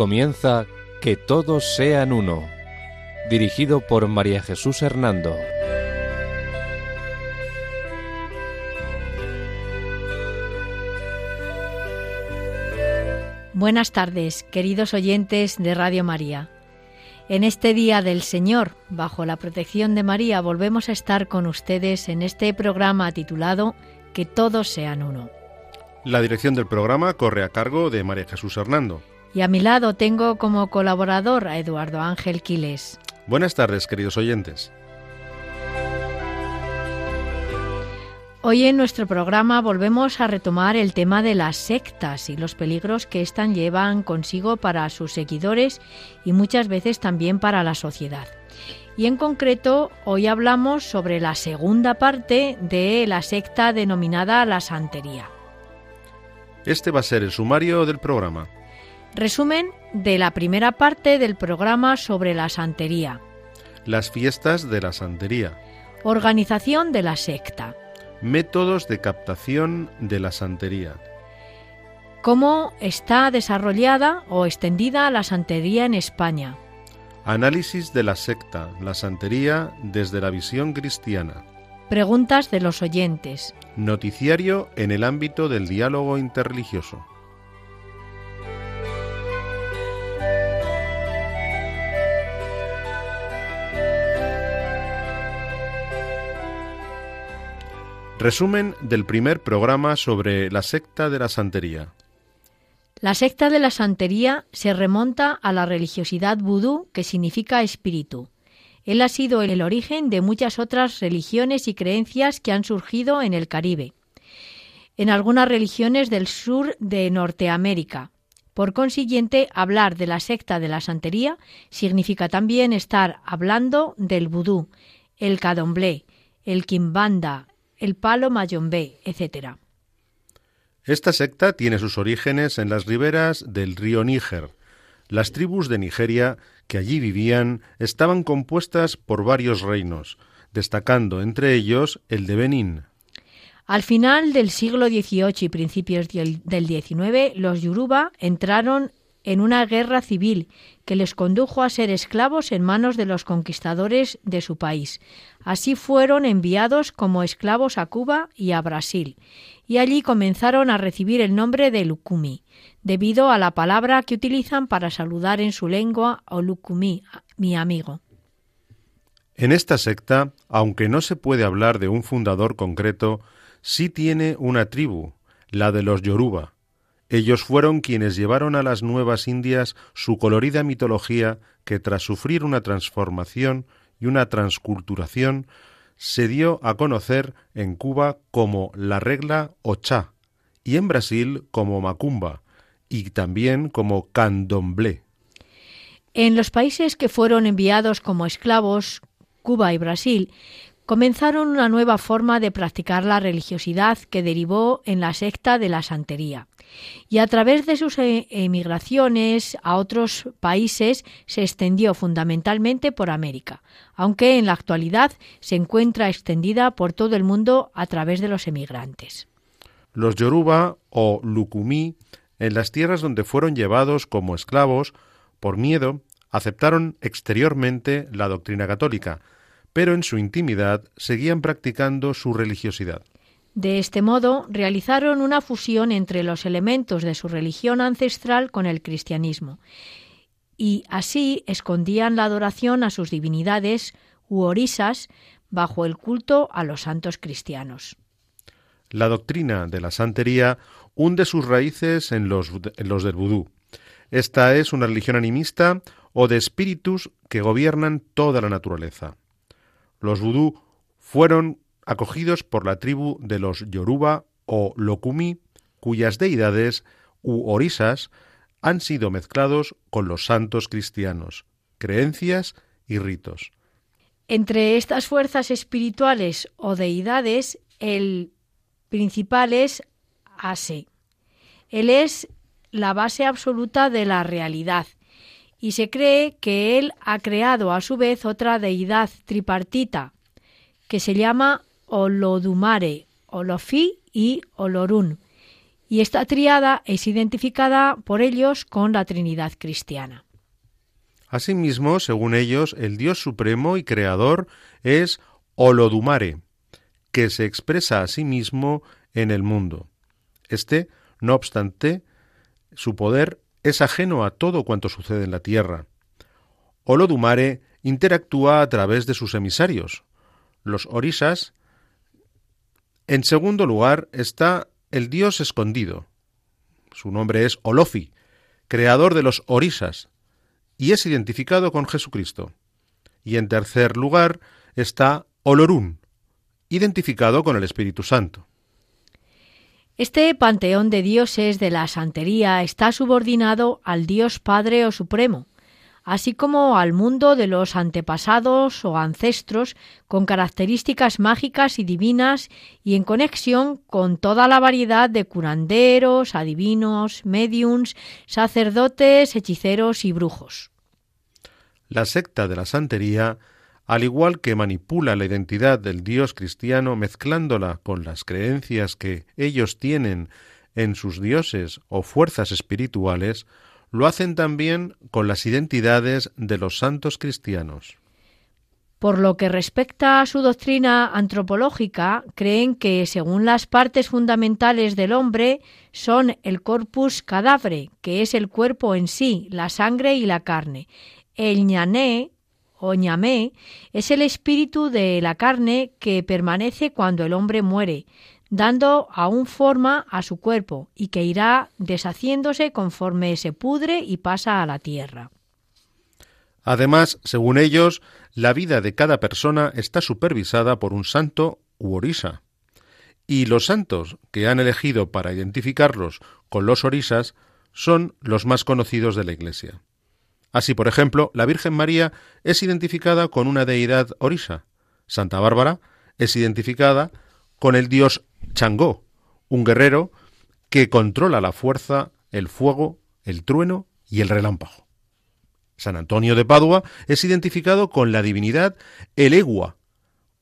Comienza Que todos sean uno, dirigido por María Jesús Hernando. Buenas tardes, queridos oyentes de Radio María. En este Día del Señor, bajo la protección de María, volvemos a estar con ustedes en este programa titulado Que todos sean uno. La dirección del programa corre a cargo de María Jesús Hernando. Y a mi lado tengo como colaborador a Eduardo Ángel Quiles. Buenas tardes, queridos oyentes. Hoy en nuestro programa volvemos a retomar el tema de las sectas y los peligros que éstas llevan consigo para sus seguidores y muchas veces también para la sociedad. Y en concreto, hoy hablamos sobre la segunda parte de la secta denominada la santería. Este va a ser el sumario del programa. Resumen de la primera parte del programa sobre la santería. Las fiestas de la santería. Organización de la secta. Métodos de captación de la santería. ¿Cómo está desarrollada o extendida la santería en España? Análisis de la secta, la santería desde la visión cristiana. Preguntas de los oyentes. Noticiario en el ámbito del diálogo interreligioso. Resumen del primer programa sobre la secta de la santería. La secta de la santería se remonta a la religiosidad vudú, que significa espíritu. Él ha sido el origen de muchas otras religiones y creencias que han surgido en el Caribe, en algunas religiones del sur de Norteamérica. Por consiguiente, hablar de la secta de la santería significa también estar hablando del vudú, el cadomblé, el quimbanda, el palo mayombe, etc. Esta secta tiene sus orígenes en las riberas del río Níger. Las tribus de Nigeria que allí vivían estaban compuestas por varios reinos, destacando entre ellos el de Benín. Al final del siglo XVIII y principios del XIX, los Yoruba entraron en una guerra civil que les condujo a ser esclavos en manos de los conquistadores de su país. Así fueron enviados como esclavos a Cuba y a Brasil, y allí comenzaron a recibir el nombre de Lukumi, debido a la palabra que utilizan para saludar en su lengua o Lukumi, mi amigo. En esta secta, aunque no se puede hablar de un fundador concreto, sí tiene una tribu, la de los Yoruba, ellos fueron quienes llevaron a las nuevas Indias su colorida mitología que tras sufrir una transformación y una transculturación se dio a conocer en Cuba como la regla Ochá y en Brasil como Macumba y también como Candomblé. En los países que fueron enviados como esclavos, Cuba y Brasil, comenzaron una nueva forma de practicar la religiosidad que derivó en la secta de la santería y a través de sus e-, emigraciones a otros países se extendió fundamentalmente por América, aunque en la actualidad se encuentra extendida por todo el mundo a través de los emigrantes. Los Yoruba o Lukumi, en las tierras donde fueron llevados como esclavos, por miedo, aceptaron exteriormente la doctrina católica, pero en su intimidad seguían practicando su religiosidad. De este modo, realizaron una fusión entre los elementos de su religión ancestral con el cristianismo, y así escondían la adoración a sus divinidades u orisas bajo el culto a los santos cristianos. La doctrina de la santería hunde sus raíces en los, los del vudú. Esta es una religión animista o de espíritus que gobiernan toda la naturaleza. Los vudú fueron acogidos por la tribu de los Yoruba o Lokumi, cuyas deidades u orisas han sido mezclados con los santos cristianos, creencias y ritos. Entre estas fuerzas espirituales o deidades, el principal es Ase. Él es la base absoluta de la realidad y se cree que él ha creado a su vez otra deidad tripartita que se llama Olodumare, Olofi y Olorun, y esta triada es identificada por ellos con la Trinidad cristiana. Asimismo, según ellos, el Dios supremo y creador es Olodumare, que se expresa a sí mismo en el mundo. Este, no obstante, su poder es ajeno a todo cuanto sucede en la tierra. Olodumare interactúa a través de sus emisarios, los orisas. En segundo lugar está el dios escondido. Su nombre es Olofi, creador de los orisas, y es identificado con Jesucristo. Y en tercer lugar está Olorún, identificado con el Espíritu Santo. Este panteón de dioses de la santería está subordinado al Dios Padre o Supremo, así como al mundo de los antepasados o ancestros con características mágicas y divinas y en conexión con toda la variedad de curanderos, adivinos, mediums, sacerdotes, hechiceros y brujos. La secta de la santería al igual que manipula la identidad del Dios cristiano mezclándola con las creencias que ellos tienen en sus dioses o fuerzas espirituales, lo hacen también con las identidades de los santos cristianos. Por lo que respecta a su doctrina antropológica, creen que, según las partes fundamentales del hombre, son el corpus cadavre, que es el cuerpo en sí, la sangre y la carne, el ñané, o ñamé es el espíritu de la carne que permanece cuando el hombre muere, dando aún forma a su cuerpo y que irá deshaciéndose conforme se pudre y pasa a la tierra. Además, según ellos, la vida de cada persona está supervisada por un santo u orisa. Y los santos que han elegido para identificarlos con los orisas son los más conocidos de la Iglesia. Así, por ejemplo, la Virgen María es identificada con una deidad orisa. Santa Bárbara es identificada con el dios Changó, un guerrero que controla la fuerza, el fuego, el trueno y el relámpago. San Antonio de Padua es identificado con la divinidad Elegua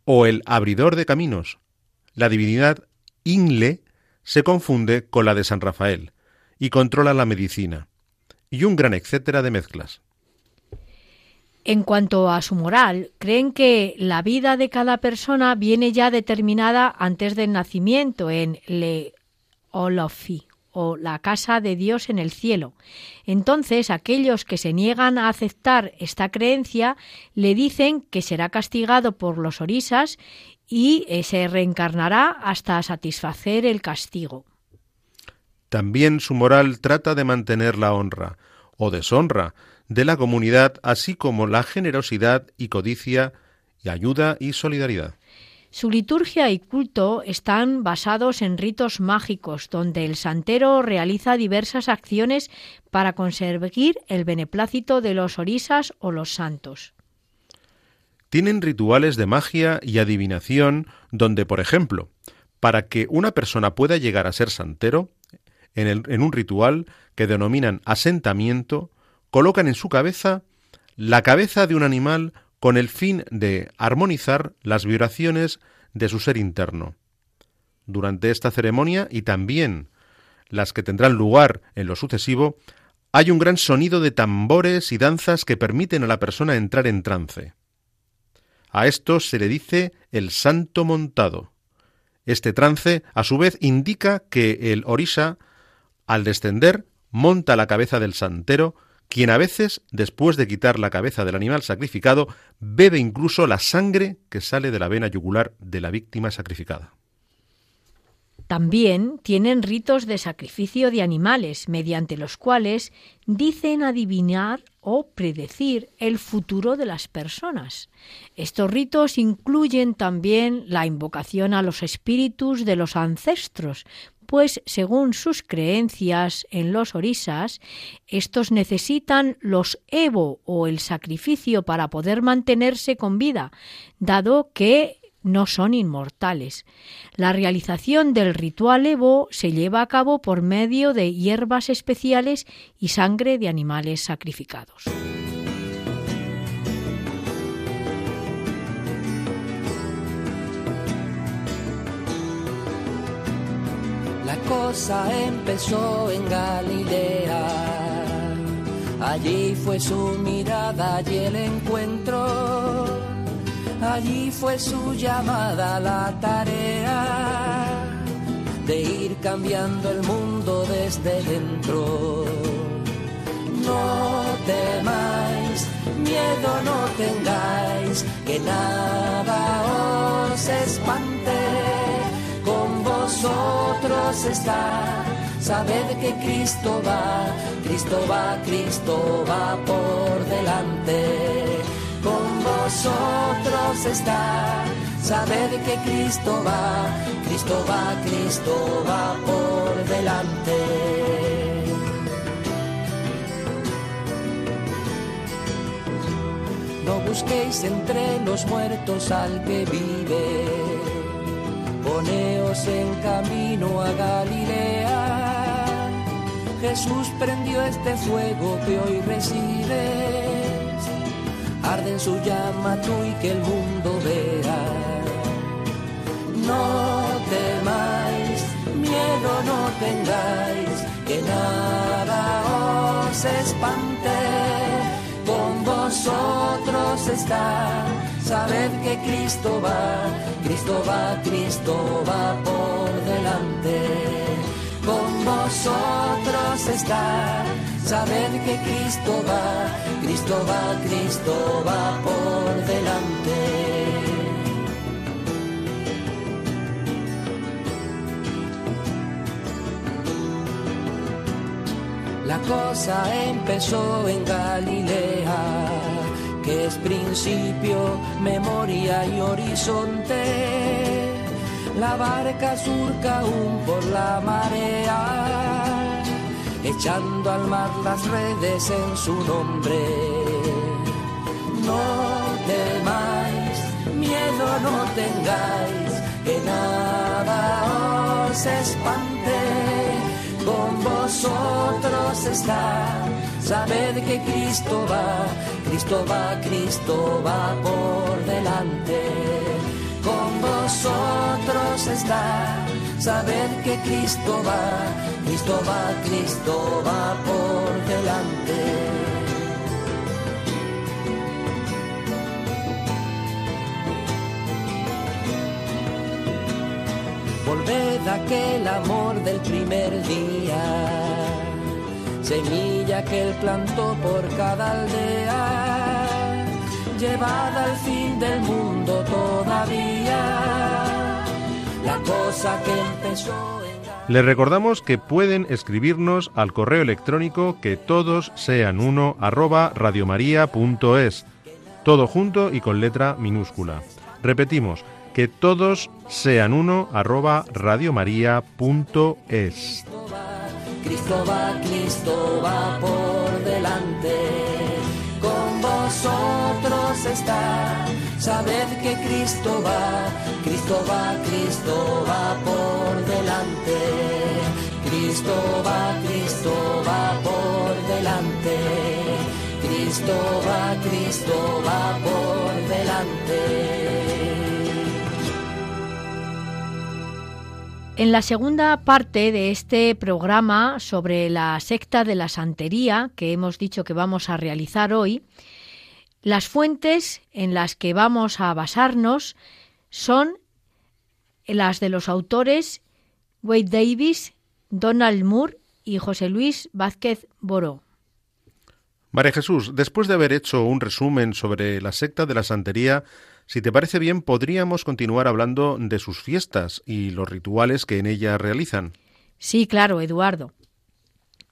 o el abridor de caminos. La divinidad Ingle se confunde con la de San Rafael y controla la medicina y un gran etcétera de mezclas. En cuanto a su moral, creen que la vida de cada persona viene ya determinada antes del nacimiento en Le Olofi o la casa de Dios en el cielo. Entonces aquellos que se niegan a aceptar esta creencia le dicen que será castigado por los orisas y eh, se reencarnará hasta satisfacer el castigo. También su moral trata de mantener la honra o deshonra de la comunidad, así como la generosidad y codicia y ayuda y solidaridad. Su liturgia y culto están basados en ritos mágicos, donde el santero realiza diversas acciones para conseguir el beneplácito de los orisas o los santos. Tienen rituales de magia y adivinación, donde, por ejemplo, para que una persona pueda llegar a ser santero, en, un ritual que denominan asentamiento, colocan en su cabeza la cabeza de un animal con el fin de armonizar las vibraciones de su ser interno. Durante esta ceremonia y también las que tendrán lugar en lo sucesivo, hay un gran sonido de tambores y danzas que permiten a la persona entrar en trance. A esto se le dice el santo montado. Este trance, a su vez, indica que el orisa al descender, monta la cabeza del santero, quien a veces, después de quitar la cabeza del animal sacrificado, bebe incluso la sangre que sale de la vena yugular de la víctima sacrificada. También tienen ritos de sacrificio de animales, mediante los cuales dicen adivinar o predecir el futuro de las personas. Estos ritos incluyen también la invocación a los espíritus de los ancestros, pues según sus creencias en los orisas, estos necesitan los evo o el sacrificio para poder mantenerse con vida, dado que no son inmortales. La realización del ritual Evo se lleva a cabo por medio de hierbas especiales y sangre de animales sacrificados. Cosa empezó en Galilea. Allí fue su mirada y el encuentro. Allí fue su llamada la tarea de ir cambiando el mundo desde dentro. No temáis, miedo no tengáis, que nada os espante. Vosotros está, sabed que Cristo va, Cristo va, Cristo va por delante. Con vosotros está Sabed que Cristo va, Cristo va, Cristo va por delante. No busquéis entre los muertos al que vive, poneos en camino a Galilea. Jesús prendió este fuego que hoy recibes, arde en su llama tú y que el mundo vea no temáis, miedo no tengáis, que nada os espante. Con vosotros está, sabed que Cristo va, Cristo va, Cristo va por delante. Con vosotros está, sabed que Cristo va, Cristo va, Cristo va por delante. La cosa empezó en Galilea, es principio, memoria y horizonte. La barca surca aún por la marea, echando al mar las redes en su nombre. No temáis, miedo no tengáis, que nada os espante con vosotros está. Sabed que Cristo va, Cristo va, Cristo va por delante. Con vosotros está. Sabed que Cristo va, Cristo va, Cristo va por delante. volved aquel amor del primer día, semilla que él plantó por cada aldea, llevada al fin del mundo todavía, la cosa que empezó en... Les recordamos que pueden escribirnos al correo electrónico que todos sean uno arroba radiomaria.es, todo junto y con letra minúscula. Repetimos, que todos sean uno arroba radiomaria.es. Cristo va, Cristo va por delante, con vosotros está. Sabed que Cristo va, Cristo va, Cristo va por delante. Cristo va, Cristo va por delante. Cristo va, Cristo va En la segunda parte de este programa sobre la secta de la santería que hemos dicho que vamos a realizar hoy, las fuentes en las que vamos a basarnos son las de los autores Wade Davis, Donald Moore y José Luis Vázquez Boró. María Jesús, después de haber hecho un resumen sobre la secta de la santería, si te parece bien, podríamos continuar hablando de sus fiestas y los rituales que en ella realizan. Sí, claro, Eduardo.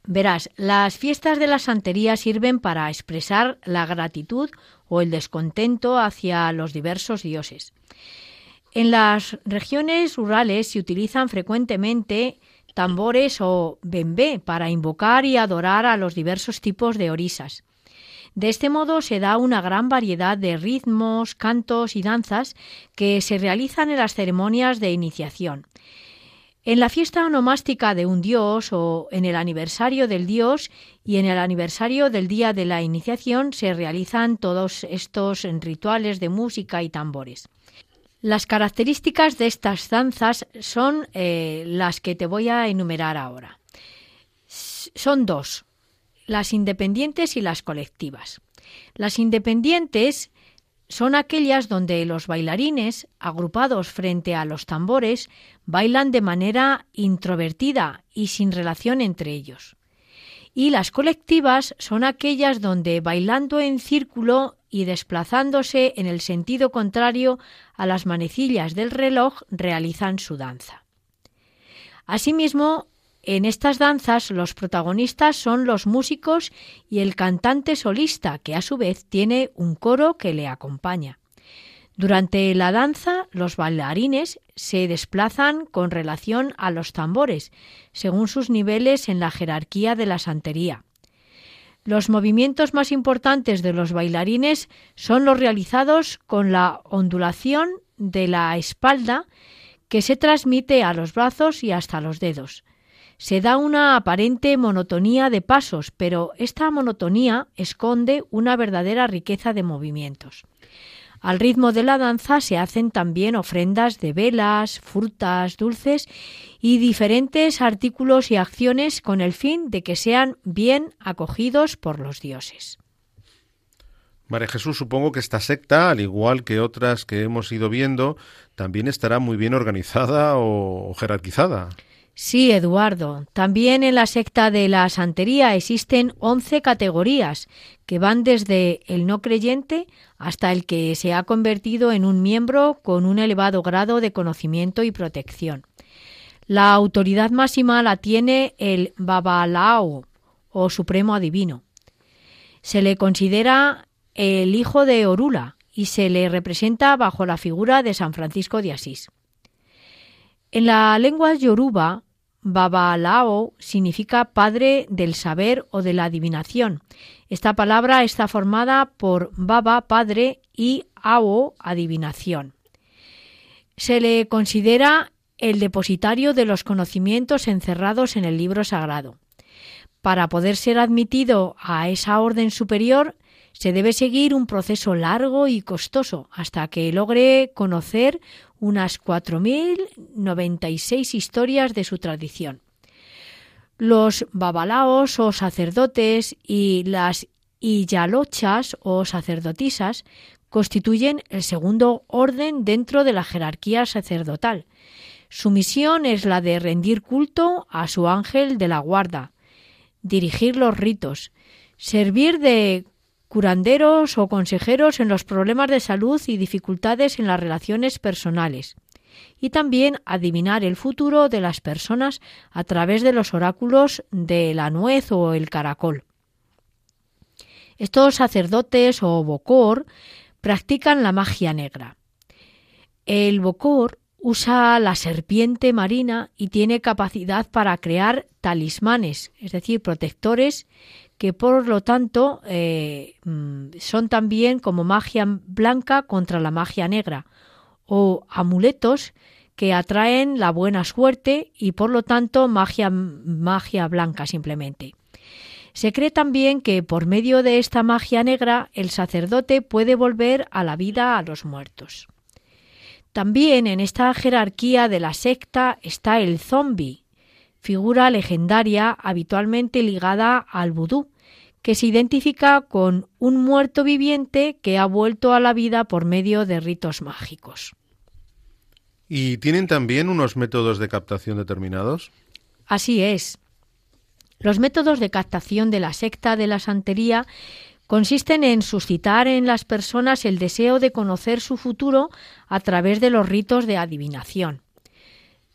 Verás, las fiestas de la santería sirven para expresar la gratitud o el descontento hacia los diversos dioses. En las regiones rurales se utilizan frecuentemente tambores o bembé para invocar y adorar a los diversos tipos de orisas. De este modo se da una gran variedad de ritmos, cantos y danzas que se realizan en las ceremonias de iniciación. En la fiesta onomástica de un dios o en el aniversario del dios y en el aniversario del día de la iniciación se realizan todos estos rituales de música y tambores. Las características de estas danzas son eh, las que te voy a enumerar ahora. Son dos, las independientes y las colectivas. Las independientes son aquellas donde los bailarines, agrupados frente a los tambores, bailan de manera introvertida y sin relación entre ellos. Y las colectivas son aquellas donde, bailando en círculo y desplazándose en el sentido contrario a las manecillas del reloj, realizan su danza. Asimismo, en estas danzas los protagonistas son los músicos y el cantante solista, que a su vez tiene un coro que le acompaña. Durante la danza, los bailarines se desplazan con relación a los tambores, según sus niveles en la jerarquía de la santería. Los movimientos más importantes de los bailarines son los realizados con la ondulación de la espalda que se transmite a los brazos y hasta los dedos se da una aparente monotonía de pasos, pero esta monotonía esconde una verdadera riqueza de movimientos. Al ritmo de la danza se hacen también ofrendas de velas, frutas, dulces y diferentes artículos y acciones con el fin de que sean bien acogidos por los dioses. María Jesús, supongo que esta secta, al igual que otras que hemos ido viendo, también estará muy bien organizada o jerarquizada. Sí, Eduardo. También en la secta de la santería existen once categorías que van desde el no creyente hasta el que se ha convertido en un miembro con un elevado grado de conocimiento y protección. La autoridad máxima la tiene el Babalao o Supremo Adivino. Se le considera el hijo de Orula y se le representa bajo la figura de San Francisco de Asís. En la lengua yoruba, Babalao significa padre del saber o de la adivinación. Esta palabra está formada por Baba, padre, y Ao, adivinación. Se le considera el depositario de los conocimientos encerrados en el libro sagrado. Para poder ser admitido a esa orden superior, se debe seguir un proceso largo y costoso hasta que logre conocer unas 4.096 historias de su tradición. Los babalaos o sacerdotes y las iyalochas o sacerdotisas constituyen el segundo orden dentro de la jerarquía sacerdotal. Su misión es la de rendir culto a su ángel de la guarda, dirigir los ritos, servir de curanderos o consejeros en los problemas de salud y dificultades en las relaciones personales, y también adivinar el futuro de las personas a través de los oráculos de la nuez o el caracol. Estos sacerdotes o bocor practican la magia negra. El bocor usa la serpiente marina y tiene capacidad para crear talismanes, es decir, protectores que por lo tanto eh, mm, son también como magia blanca contra la magia negra o amuletos que atraen la buena suerte y por lo tanto magia, magia blanca simplemente. Se cree también que por medio de esta magia negra el sacerdote puede volver a la vida a los muertos. También en esta jerarquía de la secta está el zombi, figura legendaria habitualmente ligada al vudú, que se identifica con un muerto viviente que ha vuelto a la vida por medio de ritos mágicos. ¿Y tienen también unos métodos de captación determinados? Así es. Los métodos de captación de la secta de la santería consisten en suscitar en las personas el deseo de conocer su futuro a través de los ritos de adivinación.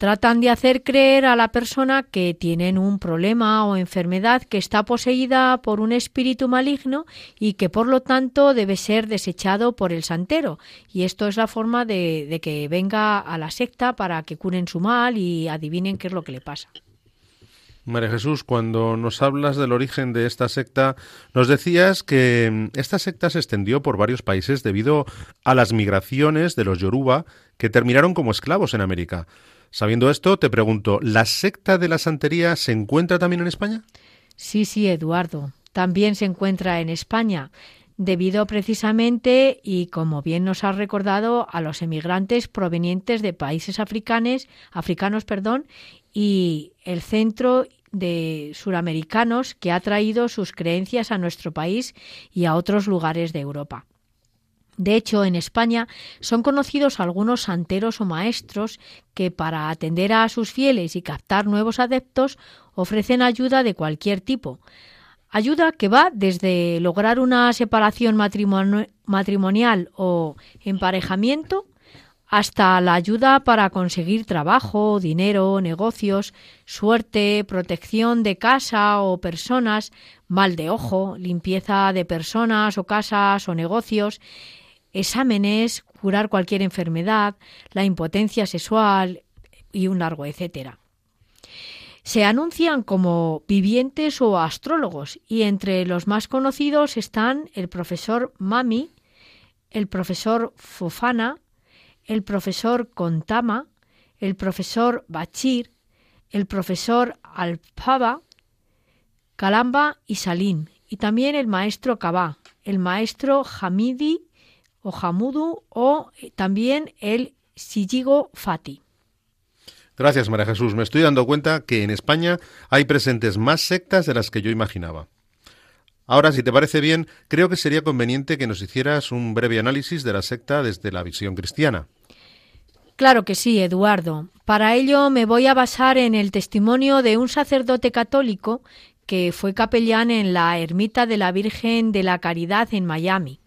Tratan de hacer creer a la persona que tienen un problema o enfermedad que está poseída por un espíritu maligno y que por lo tanto debe ser desechado por el santero. Y esto es la forma de, de que venga a la secta para que curen su mal y adivinen qué es lo que le pasa. María Jesús, cuando nos hablas del origen de esta secta, nos decías que esta secta se extendió por varios países debido a las migraciones de los Yoruba que terminaron como esclavos en América. Sabiendo esto, te pregunto, ¿la secta de la santería se encuentra también en España? Sí, sí, Eduardo. También se encuentra en España. debido precisamente, y como bien nos ha recordado, a los emigrantes provenientes de países africanos, africanos perdón, y el centro de suramericanos que ha traído sus creencias a nuestro país y a otros lugares de Europa. De hecho, en España son conocidos algunos santeros o maestros que para atender a sus fieles y captar nuevos adeptos ofrecen ayuda de cualquier tipo. Ayuda que va desde lograr una separación matrimonial o emparejamiento hasta la ayuda para conseguir trabajo, dinero, negocios, suerte, protección de casa o personas, mal de ojo, limpieza de personas o casas o negocios, exámenes, curar cualquier enfermedad, la impotencia sexual y un largo etcétera. Se anuncian como vivientes o astrólogos y entre los más conocidos están el profesor Mami, el profesor Fofana, el profesor Contama, el profesor Bachir, el profesor Alpaba, Calamba y Salim, y también el maestro Kabá, el maestro Hamidi o Hamudu o también el Sijigo Fati. Gracias, María Jesús. Me estoy dando cuenta que en España hay presentes más sectas de las que yo imaginaba. Ahora, si te parece bien, creo que sería conveniente que nos hicieras un breve análisis de la secta desde la visión cristiana. Claro que sí, Eduardo. Para ello me voy a basar en el testimonio de un sacerdote católico que fue capellán en la ermita de la Virgen de la Caridad en Miami.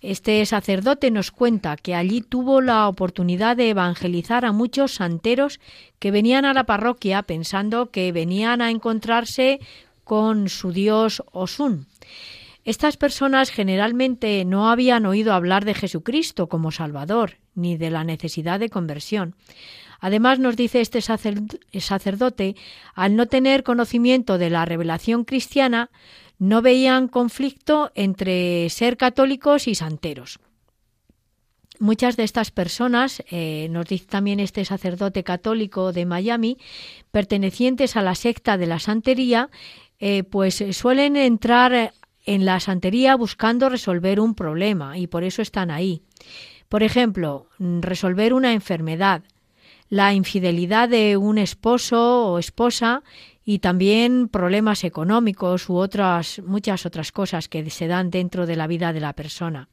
Este sacerdote nos cuenta que allí tuvo la oportunidad de evangelizar a muchos santeros que venían a la parroquia pensando que venían a encontrarse con su dios Osun. Estas personas generalmente no habían oído hablar de Jesucristo como Salvador, ni de la necesidad de conversión. Además, nos dice este sacerdote, al no tener conocimiento de la revelación cristiana, no veían conflicto entre ser católicos y santeros. Muchas de estas personas, eh, nos dice también este sacerdote católico de Miami, pertenecientes a la secta de la santería, eh, pues suelen entrar en la santería buscando resolver un problema y por eso están ahí. Por ejemplo, resolver una enfermedad, la infidelidad de un esposo o esposa y también problemas económicos u otras muchas otras cosas que se dan dentro de la vida de la persona.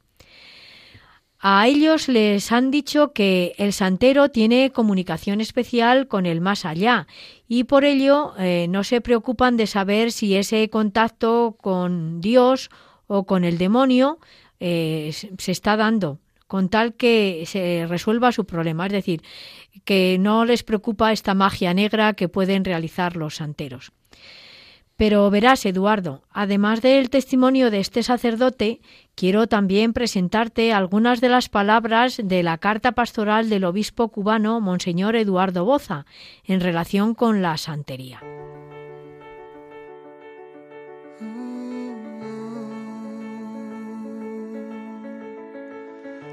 A ellos les han dicho que el santero tiene comunicación especial con el más allá y por ello eh, no se preocupan de saber si ese contacto con Dios o con el demonio eh, se está dando con tal que se resuelva su problema, es decir, que no les preocupa esta magia negra que pueden realizar los santeros. Pero verás, Eduardo, además del testimonio de este sacerdote, quiero también presentarte algunas de las palabras de la carta pastoral del obispo cubano Monseñor Eduardo Boza en relación con la santería.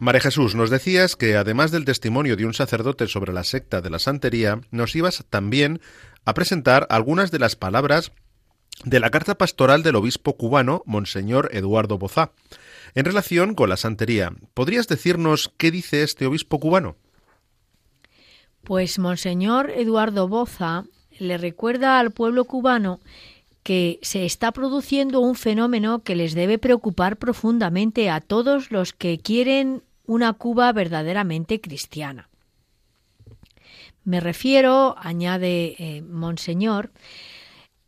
María Jesús, nos decías que además del testimonio de un sacerdote sobre la secta de la santería, nos ibas también a presentar algunas de las palabras de la carta pastoral del obispo cubano, Monseñor Eduardo Bozá, en relación con la santería. ¿Podrías decirnos qué dice este obispo cubano? Pues Monseñor Eduardo Boza le recuerda al pueblo cubano que se está produciendo un fenómeno que les debe preocupar profundamente a todos los que quieren una Cuba verdaderamente cristiana. Me refiero, añade eh, Monseñor,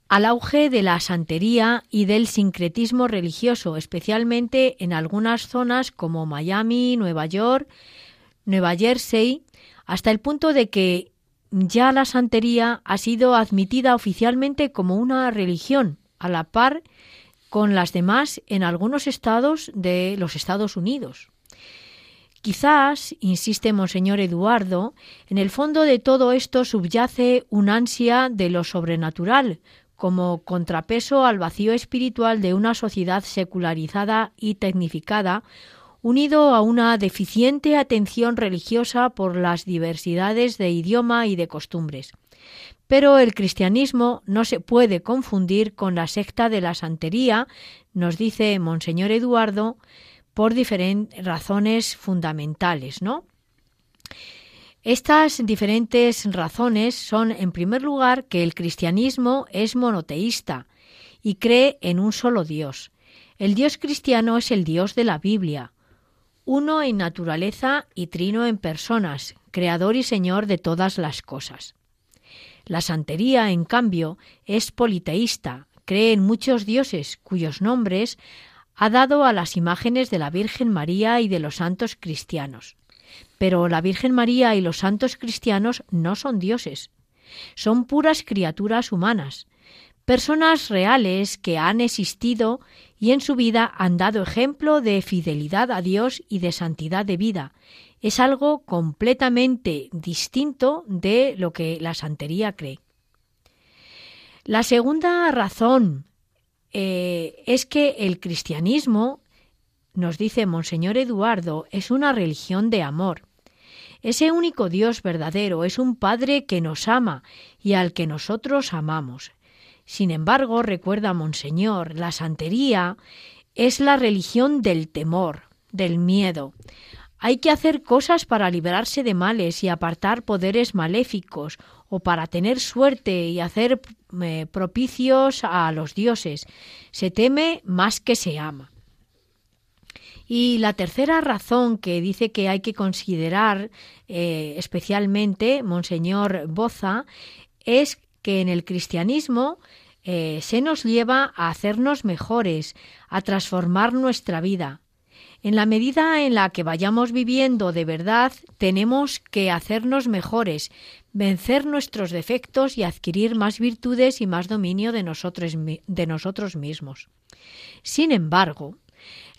al auge de la santería y del sincretismo religioso, especialmente en algunas zonas como Miami, Nueva York, Nueva Jersey, hasta el punto de que ya la santería ha sido admitida oficialmente como una religión, a la par con las demás en algunos estados de los Estados Unidos. Quizás, insiste Monseñor Eduardo, en el fondo de todo esto subyace un ansia de lo sobrenatural, como contrapeso al vacío espiritual de una sociedad secularizada y tecnificada, unido a una deficiente atención religiosa por las diversidades de idioma y de costumbres. Pero el cristianismo no se puede confundir con la secta de la santería, nos dice Monseñor Eduardo, por diferentes razones fundamentales, ¿no? Estas diferentes razones son, en primer lugar, que el cristianismo es monoteísta y cree en un solo Dios. El Dios cristiano es el Dios de la Biblia, uno en naturaleza y trino en personas, creador y señor de todas las cosas. La santería, en cambio, es politeísta, cree en muchos dioses cuyos nombres ha dado a las imágenes de la Virgen María y de los santos cristianos. Pero la Virgen María y los santos cristianos no son dioses, son puras criaturas humanas, personas reales que han existido y en su vida han dado ejemplo de fidelidad a Dios y de santidad de vida. Es algo completamente distinto de lo que la santería cree. La segunda razón eh, es que el cristianismo, nos dice Monseñor Eduardo, es una religión de amor. Ese único Dios verdadero es un Padre que nos ama y al que nosotros amamos. Sin embargo, recuerda Monseñor, la santería es la religión del temor, del miedo. Hay que hacer cosas para librarse de males y apartar poderes maléficos, o para tener suerte y hacer eh, propicios a los dioses. Se teme más que se ama. Y la tercera razón que dice que hay que considerar eh, especialmente, Monseñor Boza, es que en el cristianismo eh, se nos lleva a hacernos mejores, a transformar nuestra vida. En la medida en la que vayamos viviendo de verdad, tenemos que hacernos mejores, vencer nuestros defectos y adquirir más virtudes y más dominio de nosotros, de nosotros mismos. Sin embargo,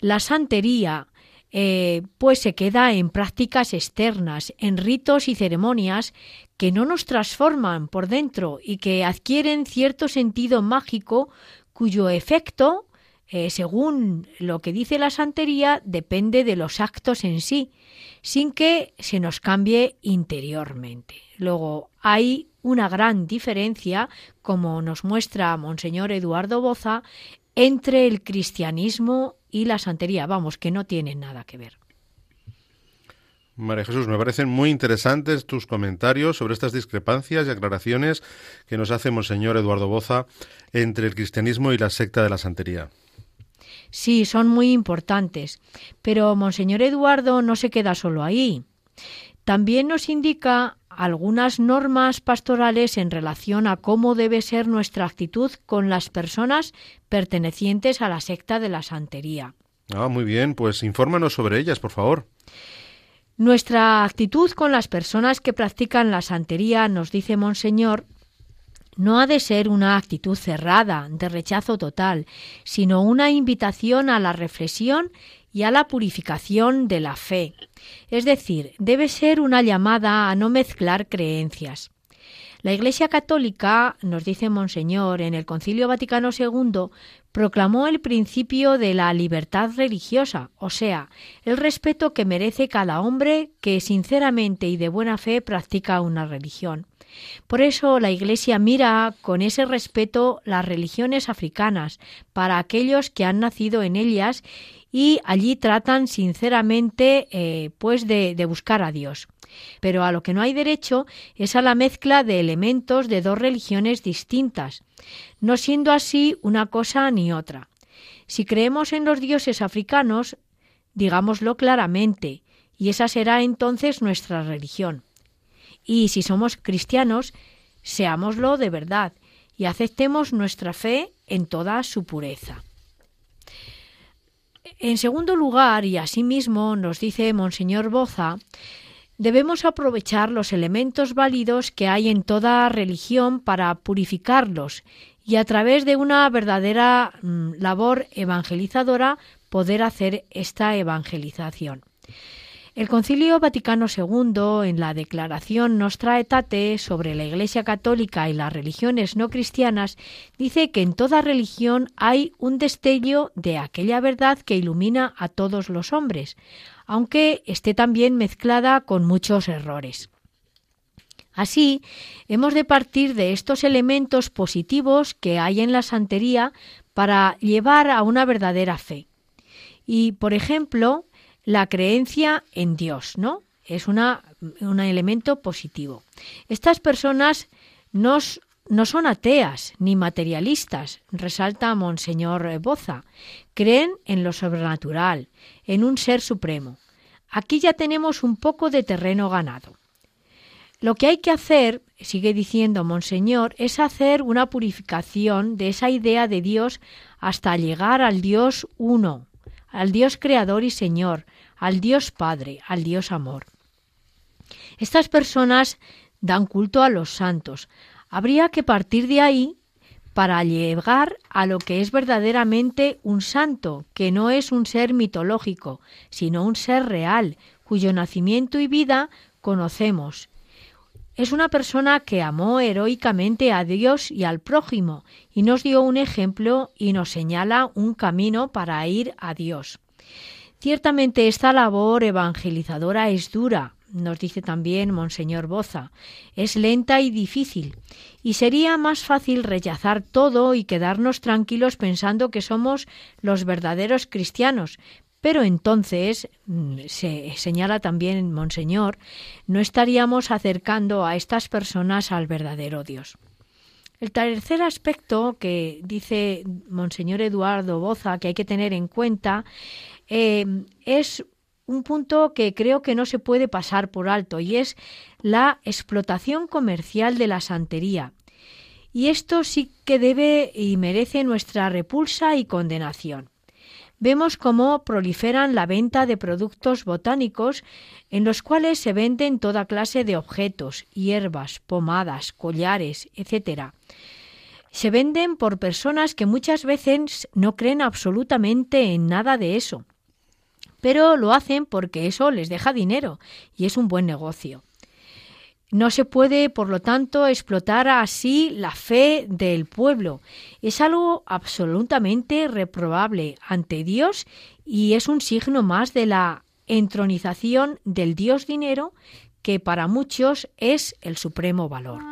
la santería eh, pues se queda en prácticas externas, en ritos y ceremonias que no nos transforman por dentro y que adquieren cierto sentido mágico cuyo efecto eh, según lo que dice la santería, depende de los actos en sí, sin que se nos cambie interiormente. Luego, hay una gran diferencia, como nos muestra Monseñor Eduardo Boza, entre el cristianismo y la santería. Vamos, que no tienen nada que ver. María Jesús, me parecen muy interesantes tus comentarios sobre estas discrepancias y aclaraciones que nos hace Monseñor Eduardo Boza entre el cristianismo y la secta de la santería. Sí, son muy importantes, pero Monseñor Eduardo no se queda solo ahí. También nos indica algunas normas pastorales en relación a cómo debe ser nuestra actitud con las personas pertenecientes a la secta de la santería. Ah, muy bien, pues infórmanos sobre ellas, por favor. Nuestra actitud con las personas que practican la santería, nos dice Monseñor, no ha de ser una actitud cerrada, de rechazo total, sino una invitación a la reflexión y a la purificación de la fe. Es decir, debe ser una llamada a no mezclar creencias. La Iglesia Católica, nos dice Monseñor, en el Concilio Vaticano II, proclamó el principio de la libertad religiosa, o sea, el respeto que merece cada hombre que sinceramente y de buena fe practica una religión. Por eso la Iglesia mira con ese respeto las religiones africanas para aquellos que han nacido en ellas y allí tratan sinceramente eh, pues de, de buscar a Dios. Pero a lo que no hay derecho es a la mezcla de elementos de dos religiones distintas, no siendo así una cosa ni otra. Si creemos en los dioses africanos, digámoslo claramente, y esa será entonces nuestra religión. Y si somos cristianos, seámoslo de verdad y aceptemos nuestra fe en toda su pureza. En segundo lugar, y asimismo nos dice Monseñor Boza, debemos aprovechar los elementos válidos que hay en toda religión para purificarlos y a través de una verdadera mm, labor evangelizadora poder hacer esta evangelización. El Concilio Vaticano II, en la Declaración Nostra Aetate sobre la Iglesia Católica y las religiones no cristianas, dice que en toda religión hay un destello de aquella verdad que ilumina a todos los hombres, aunque esté también mezclada con muchos errores. Así, hemos de partir de estos elementos positivos que hay en la santería para llevar a una verdadera fe. Y, por ejemplo, la creencia en Dios, ¿no? Es una, un elemento positivo. Estas personas no son ateas ni materialistas, resalta Monseñor Boza. Creen en lo sobrenatural, en un ser supremo. Aquí ya tenemos un poco de terreno ganado. Lo que hay que hacer, sigue diciendo Monseñor, es hacer una purificación de esa idea de Dios hasta llegar al Dios uno, al Dios creador y Señor, al Dios Padre, al Dios Amor. Estas personas dan culto a los santos. Habría que partir de ahí para llegar a lo que es verdaderamente un santo, que no es un ser mitológico, sino un ser real, cuyo nacimiento y vida conocemos. Es una persona que amó heroicamente a Dios y al prójimo, y nos dio un ejemplo y nos señala un camino para ir a Dios. Ciertamente esta labor evangelizadora es dura, nos dice también Monseñor Boza, es lenta y difícil, y sería más fácil rechazar todo y quedarnos tranquilos pensando que somos los verdaderos cristianos. Pero entonces, mm, se señala también Monseñor, no estaríamos acercando a estas personas al verdadero Dios. El tercer aspecto que dice Monseñor Eduardo Boza que hay que tener en cuenta eh, es un punto que creo que no se puede pasar por alto y es la explotación comercial de la santería. Y esto sí que debe y merece nuestra repulsa y condenación. Vemos cómo proliferan la venta de productos botánicos en los cuales se venden toda clase de objetos, hierbas, pomadas, collares, etc. Se venden por personas que muchas veces no creen absolutamente en nada de eso pero lo hacen porque eso les deja dinero y es un buen negocio. No se puede, por lo tanto, explotar así la fe del pueblo. Es algo absolutamente reprobable ante Dios y es un signo más de la entronización del Dios dinero que para muchos es el supremo valor.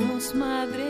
manos, Madre.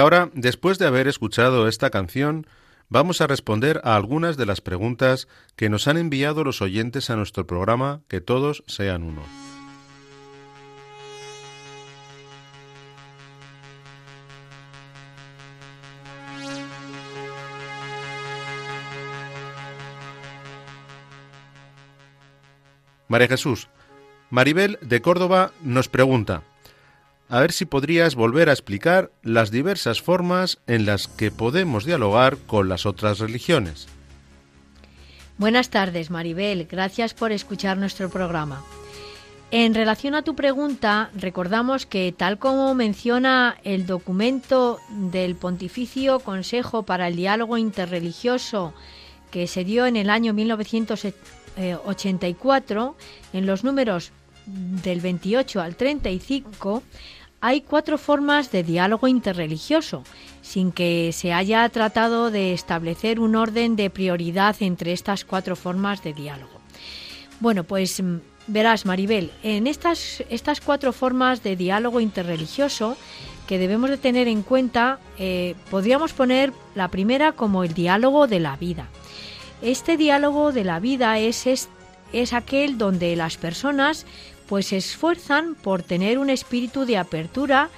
ahora, después de haber escuchado esta canción, vamos a responder a algunas de las preguntas que nos han enviado los oyentes a nuestro programa Que todos sean uno. María Jesús, Maribel de Córdoba nos pregunta, a ver si podrías volver a explicar las diversas formas en las que podemos dialogar con las otras religiones. Buenas tardes, Maribel. Gracias por escuchar nuestro programa. En relación a tu pregunta, recordamos que tal como menciona el documento del Pontificio Consejo para el Diálogo Interreligioso que se dio en el año 1984, en los números del 28 al 35, hay cuatro formas de diálogo interreligioso, sin que se haya tratado de establecer un orden de prioridad entre estas cuatro formas de diálogo. Bueno, pues mm, verás, Maribel, en estas, estas cuatro formas de diálogo interreligioso que debemos de tener en cuenta, eh, podríamos poner la primera como el diálogo de la vida. Este diálogo de la vida es, es, es aquel donde las personas pues se esfuerzan por tener un espíritu de apertura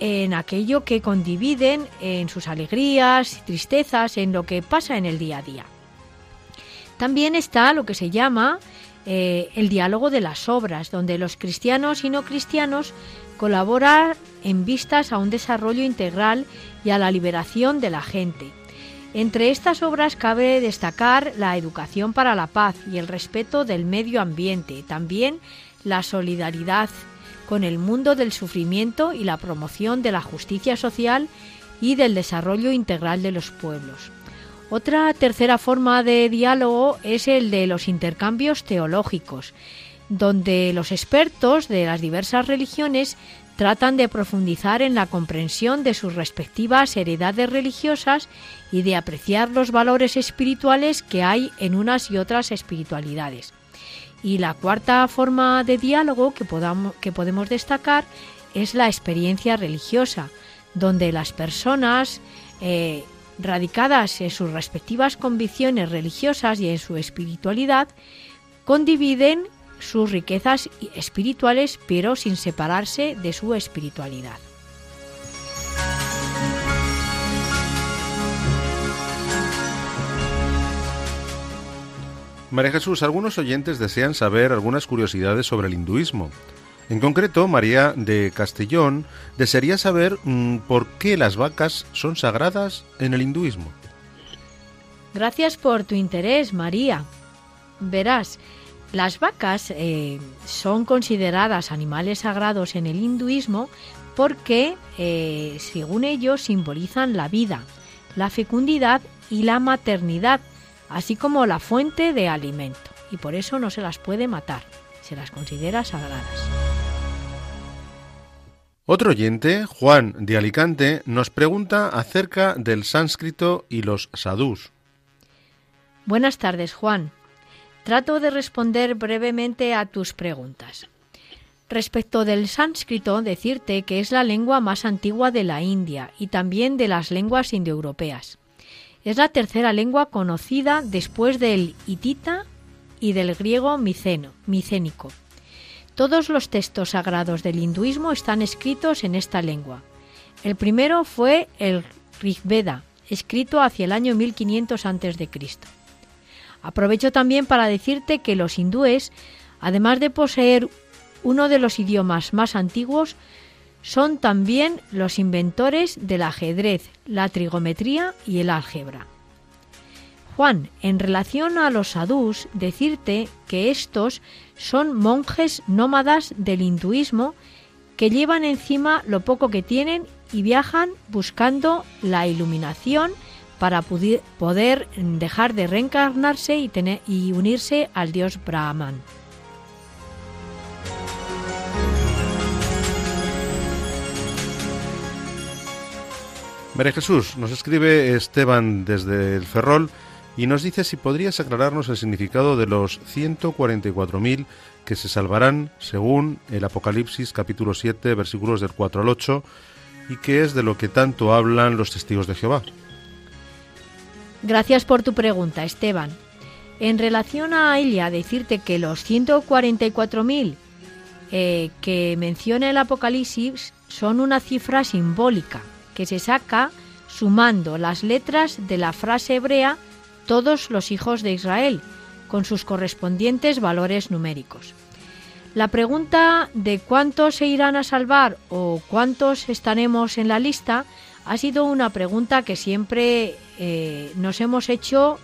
en aquello que condividen, en sus alegrías y tristezas, en lo que pasa en el día a día. También está lo que se llama eh, el diálogo de las obras, donde los cristianos y no cristianos colaboran en vistas a un desarrollo integral y a la liberación de la gente. Entre estas obras cabe destacar la educación para la paz y el respeto del medio ambiente, también la solidaridad con el mundo del sufrimiento y la promoción de la justicia social y del desarrollo integral de los pueblos. Otra tercera forma de diálogo es el de los intercambios teológicos, donde los expertos de las diversas religiones tratan de profundizar en la comprensión de sus respectivas heredades religiosas y de apreciar los valores espirituales que hay en unas y otras espiritualidades. Y la cuarta forma de diálogo que, podamos, que podemos destacar es la experiencia religiosa, donde las personas eh, radicadas en sus respectivas convicciones religiosas y en su espiritualidad, condividen sus riquezas espirituales pero sin separarse de su espiritualidad. María Jesús, algunos oyentes desean saber algunas curiosidades sobre el hinduismo. En concreto, María de Castellón desearía saber mm, por qué las vacas son sagradas en el hinduismo. Gracias por tu interés, María. Verás, las vacas eh, son consideradas animales sagrados en el hinduismo porque, eh, según ellos, simbolizan la vida, la fecundidad y la maternidad, así como la fuente de alimento, y por eso no se las puede matar, se las considera sagradas. Otro oyente, Juan de Alicante, nos pregunta acerca del sánscrito y los sadhus. Buenas tardes, Juan. Trato de responder brevemente a tus preguntas. Respecto del sánscrito, decirte que es la lengua más antigua de la India y también de las lenguas indoeuropeas. Es la tercera lengua conocida después del hitita y del griego miceno, micénico. Todos los textos sagrados del hinduismo están escritos en esta lengua. El primero fue el Rigveda, escrito hacia el año 1500 a.C. Aprovecho también para decirte que los hindúes, además de poseer uno de los idiomas más antiguos, son también los inventores del ajedrez, la trigometría y el álgebra. Juan, en relación a los sadhus, decirte que estos son monjes nómadas del hinduismo que llevan encima lo poco que tienen y viajan buscando la iluminación para poder dejar de reencarnarse y, y unirse al dios Brahman. María Jesús, nos escribe Esteban desde el Ferrol y nos dice si podrías aclararnos el significado de los 144.000 que se salvarán según el Apocalipsis capítulo 7 versículos del 4 al 8 y que es de lo que tanto hablan los testigos de Jehová. Gracias por tu pregunta, Esteban. En relación a ella, decirte que los 144.000 eh, que menciona el Apocalipsis son una cifra simbólica que se saca sumando las letras de la frase hebrea todos los hijos de Israel, con sus correspondientes valores numéricos. La pregunta de cuántos se irán a salvar o cuántos estaremos en la lista ha sido una pregunta que siempre eh, nos hemos hecho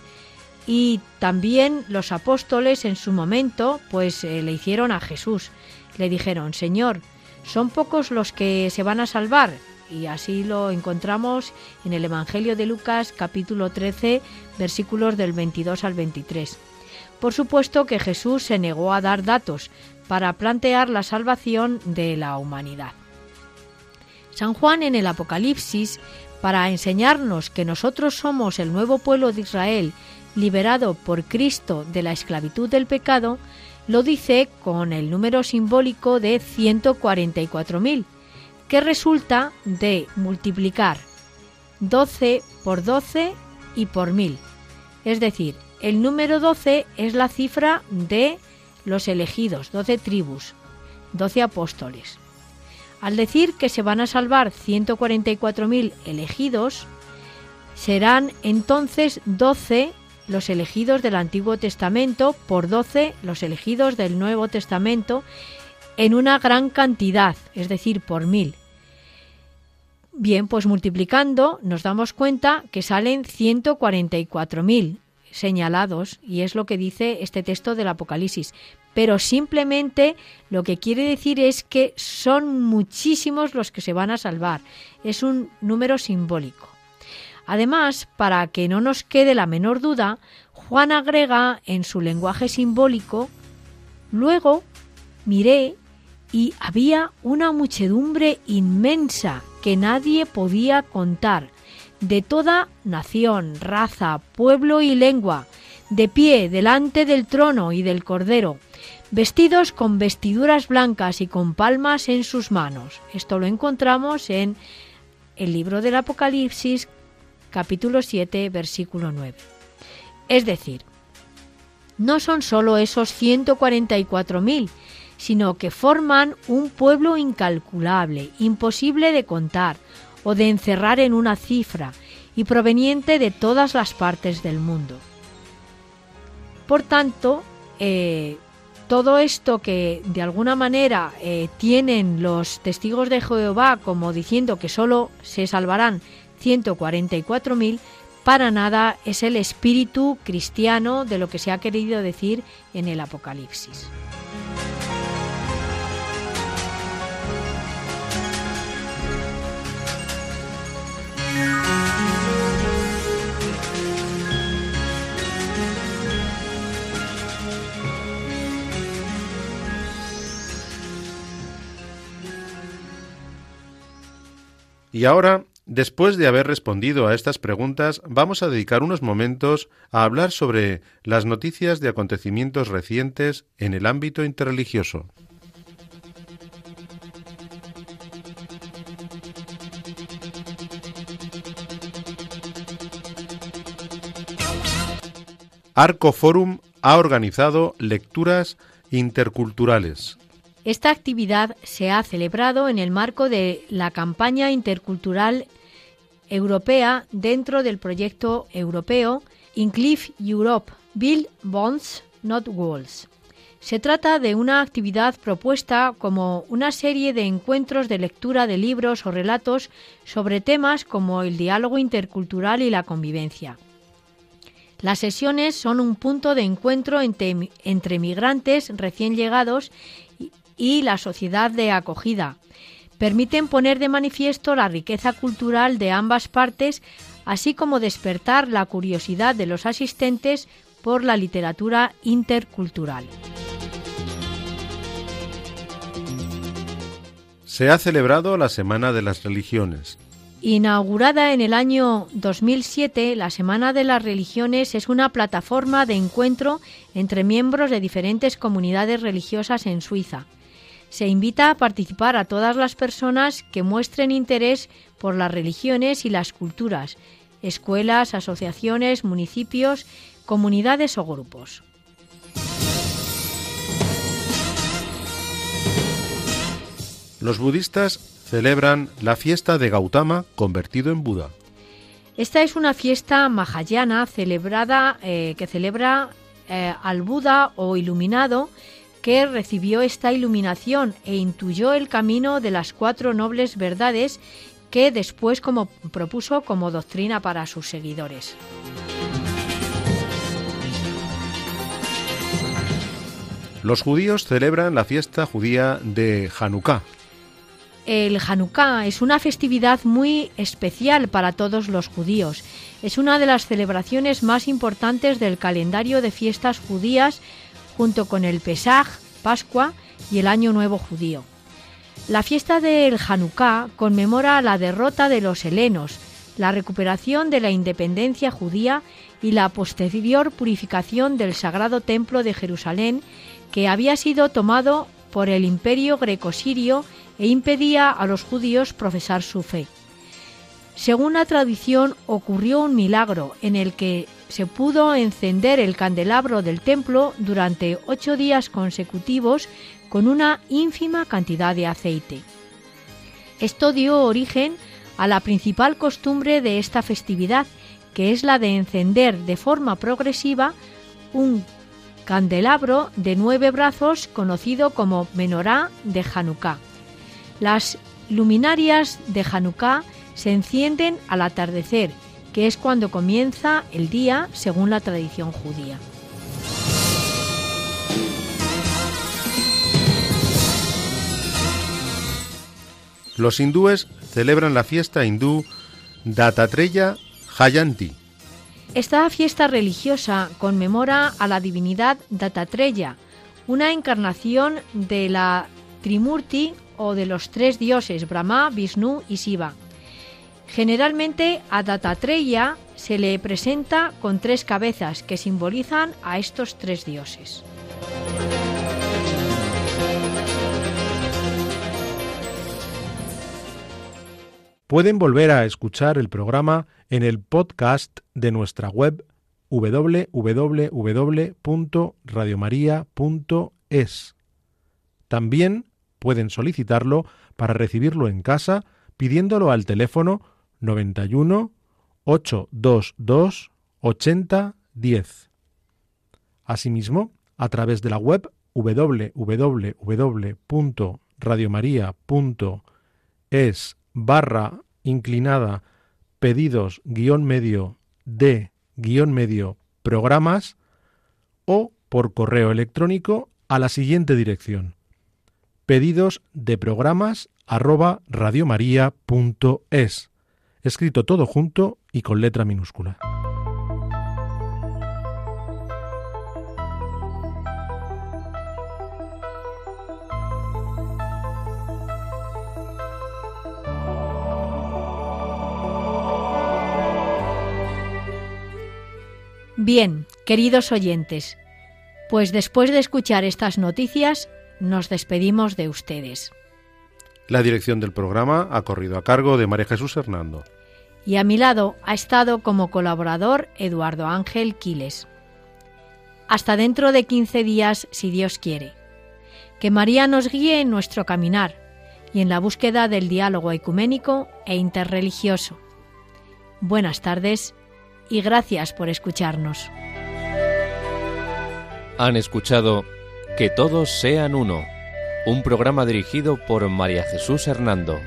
y también los apóstoles en su momento pues eh, le hicieron a Jesús. Le dijeron, Señor, ¿son pocos los que se van a salvar? Y así lo encontramos en el Evangelio de Lucas capítulo 13 versículos del 22 al 23. Por supuesto que Jesús se negó a dar datos para plantear la salvación de la humanidad. San Juan en el Apocalipsis, para enseñarnos que nosotros somos el nuevo pueblo de Israel, liberado por Cristo de la esclavitud del pecado, lo dice con el número simbólico de 144.000, que resulta de multiplicar 12 por 12 y por 1000. Es decir, el número 12 es la cifra de los elegidos, 12 tribus, 12 apóstoles. Al decir que se van a salvar 144.000 elegidos, serán entonces 12 los elegidos del Antiguo Testamento por 12 los elegidos del Nuevo Testamento en una gran cantidad, es decir, por mil. Bien, pues multiplicando nos damos cuenta que salen 144.000 señalados y es lo que dice este texto del Apocalipsis. Pero simplemente lo que quiere decir es que son muchísimos los que se van a salvar. Es un número simbólico. Además, para que no nos quede la menor duda, Juan agrega en su lenguaje simbólico, luego miré y había una muchedumbre inmensa que nadie podía contar, de toda nación, raza, pueblo y lengua, de pie delante del trono y del Cordero, vestidos con vestiduras blancas y con palmas en sus manos. Esto lo encontramos en el libro del Apocalipsis capítulo 7 versículo 9. Es decir, no son solo esos 144.000, sino que forman un pueblo incalculable, imposible de contar, o de encerrar en una cifra y proveniente de todas las partes del mundo. Por tanto, eh, todo esto que de alguna manera eh, tienen los testigos de Jehová como diciendo que solo se salvarán 144.000, para nada es el espíritu cristiano de lo que se ha querido decir en el Apocalipsis. Y ahora, después de haber respondido a estas preguntas, vamos a dedicar unos momentos a hablar sobre las noticias de acontecimientos recientes en el ámbito interreligioso. Arco Forum ha organizado lecturas interculturales. Esta actividad se ha celebrado en el marco de la campaña intercultural europea dentro del proyecto europeo Inclusive Europe, Build Bonds, Not Walls. Se trata de una actividad propuesta como una serie de encuentros de lectura de libros o relatos sobre temas como el diálogo intercultural y la convivencia. Las sesiones son un punto de encuentro entre, entre migrantes recién llegados y la sociedad de acogida. Permiten poner de manifiesto la riqueza cultural de ambas partes, así como despertar la curiosidad de los asistentes por la literatura intercultural. Se ha celebrado la Semana de las Religiones. Inaugurada en el año 2007, la Semana de las Religiones es una plataforma de encuentro entre miembros de diferentes comunidades religiosas en Suiza Se invita a participar a todas las personas que muestren interés por las religiones y las culturas, escuelas, asociaciones, municipios, comunidades o grupos. Los budistas celebran la fiesta de Gautama convertido en Buda. Esta es una fiesta mahayana celebrada eh, que celebra eh, al Buda o iluminado que recibió esta iluminación e intuyó el camino de las cuatro nobles verdades que después como propuso como doctrina para sus seguidores. Los judíos celebran la fiesta judía de Hanukkah. El Hanukkah es una festividad muy especial para todos los judíos. Es una de las celebraciones más importantes del calendario de fiestas judías junto con el Pesaj, Pascua y el Año Nuevo judío. La fiesta del Hanukkah conmemora la derrota de los helenos, la recuperación de la independencia judía y la posterior purificación del Sagrado Templo de Jerusalén, que había sido tomado por el imperio greco-sirio e impedía a los judíos profesar su fe. Según la tradición, ocurrió un milagro en el que se pudo encender el candelabro del templo durante ocho días consecutivos con una ínfima cantidad de aceite. Esto dio origen a la principal costumbre de esta festividad, que es la de encender de forma progresiva un candelabro de nueve brazos conocido como menorá de Hanukkah. Las luminarias de Hanukkah se encienden al atardecer, que es cuando comienza el día según la tradición judía. Los hindúes celebran la fiesta hindú Datatreya Jayanti. Esta fiesta religiosa conmemora a la divinidad Datatreya, una encarnación de la Trimurti o de los tres dioses Brahma, Vishnu y Shiva. Generalmente a Datatreya se le presenta con tres cabezas que simbolizan a estos tres dioses. Pueden volver a escuchar el programa en el podcast de nuestra web www.radiomaria.es. También pueden solicitarlo para recibirlo en casa pidiéndolo al teléfono 91 822 8010. Asimismo, a través de la web www.radiomaria.es barra inclinada pedidos guion medio de guion medio programas o por correo electrónico a la siguiente dirección pedidos de programas arroba radiomaria.es escrito todo junto y con letra minúscula. Bien, queridos oyentes, pues después de escuchar estas noticias, nos despedimos de ustedes. La dirección del programa ha corrido a cargo de María Jesús Hernando. Y a mi lado ha estado como colaborador Eduardo Ángel Quiles. Hasta dentro de 15 días, si Dios quiere. Que María nos guíe en nuestro caminar y en la búsqueda del diálogo ecuménico e interreligioso. Buenas tardes y gracias por escucharnos. Han escuchado Que todos sean uno, un programa dirigido por María Jesús Hernando.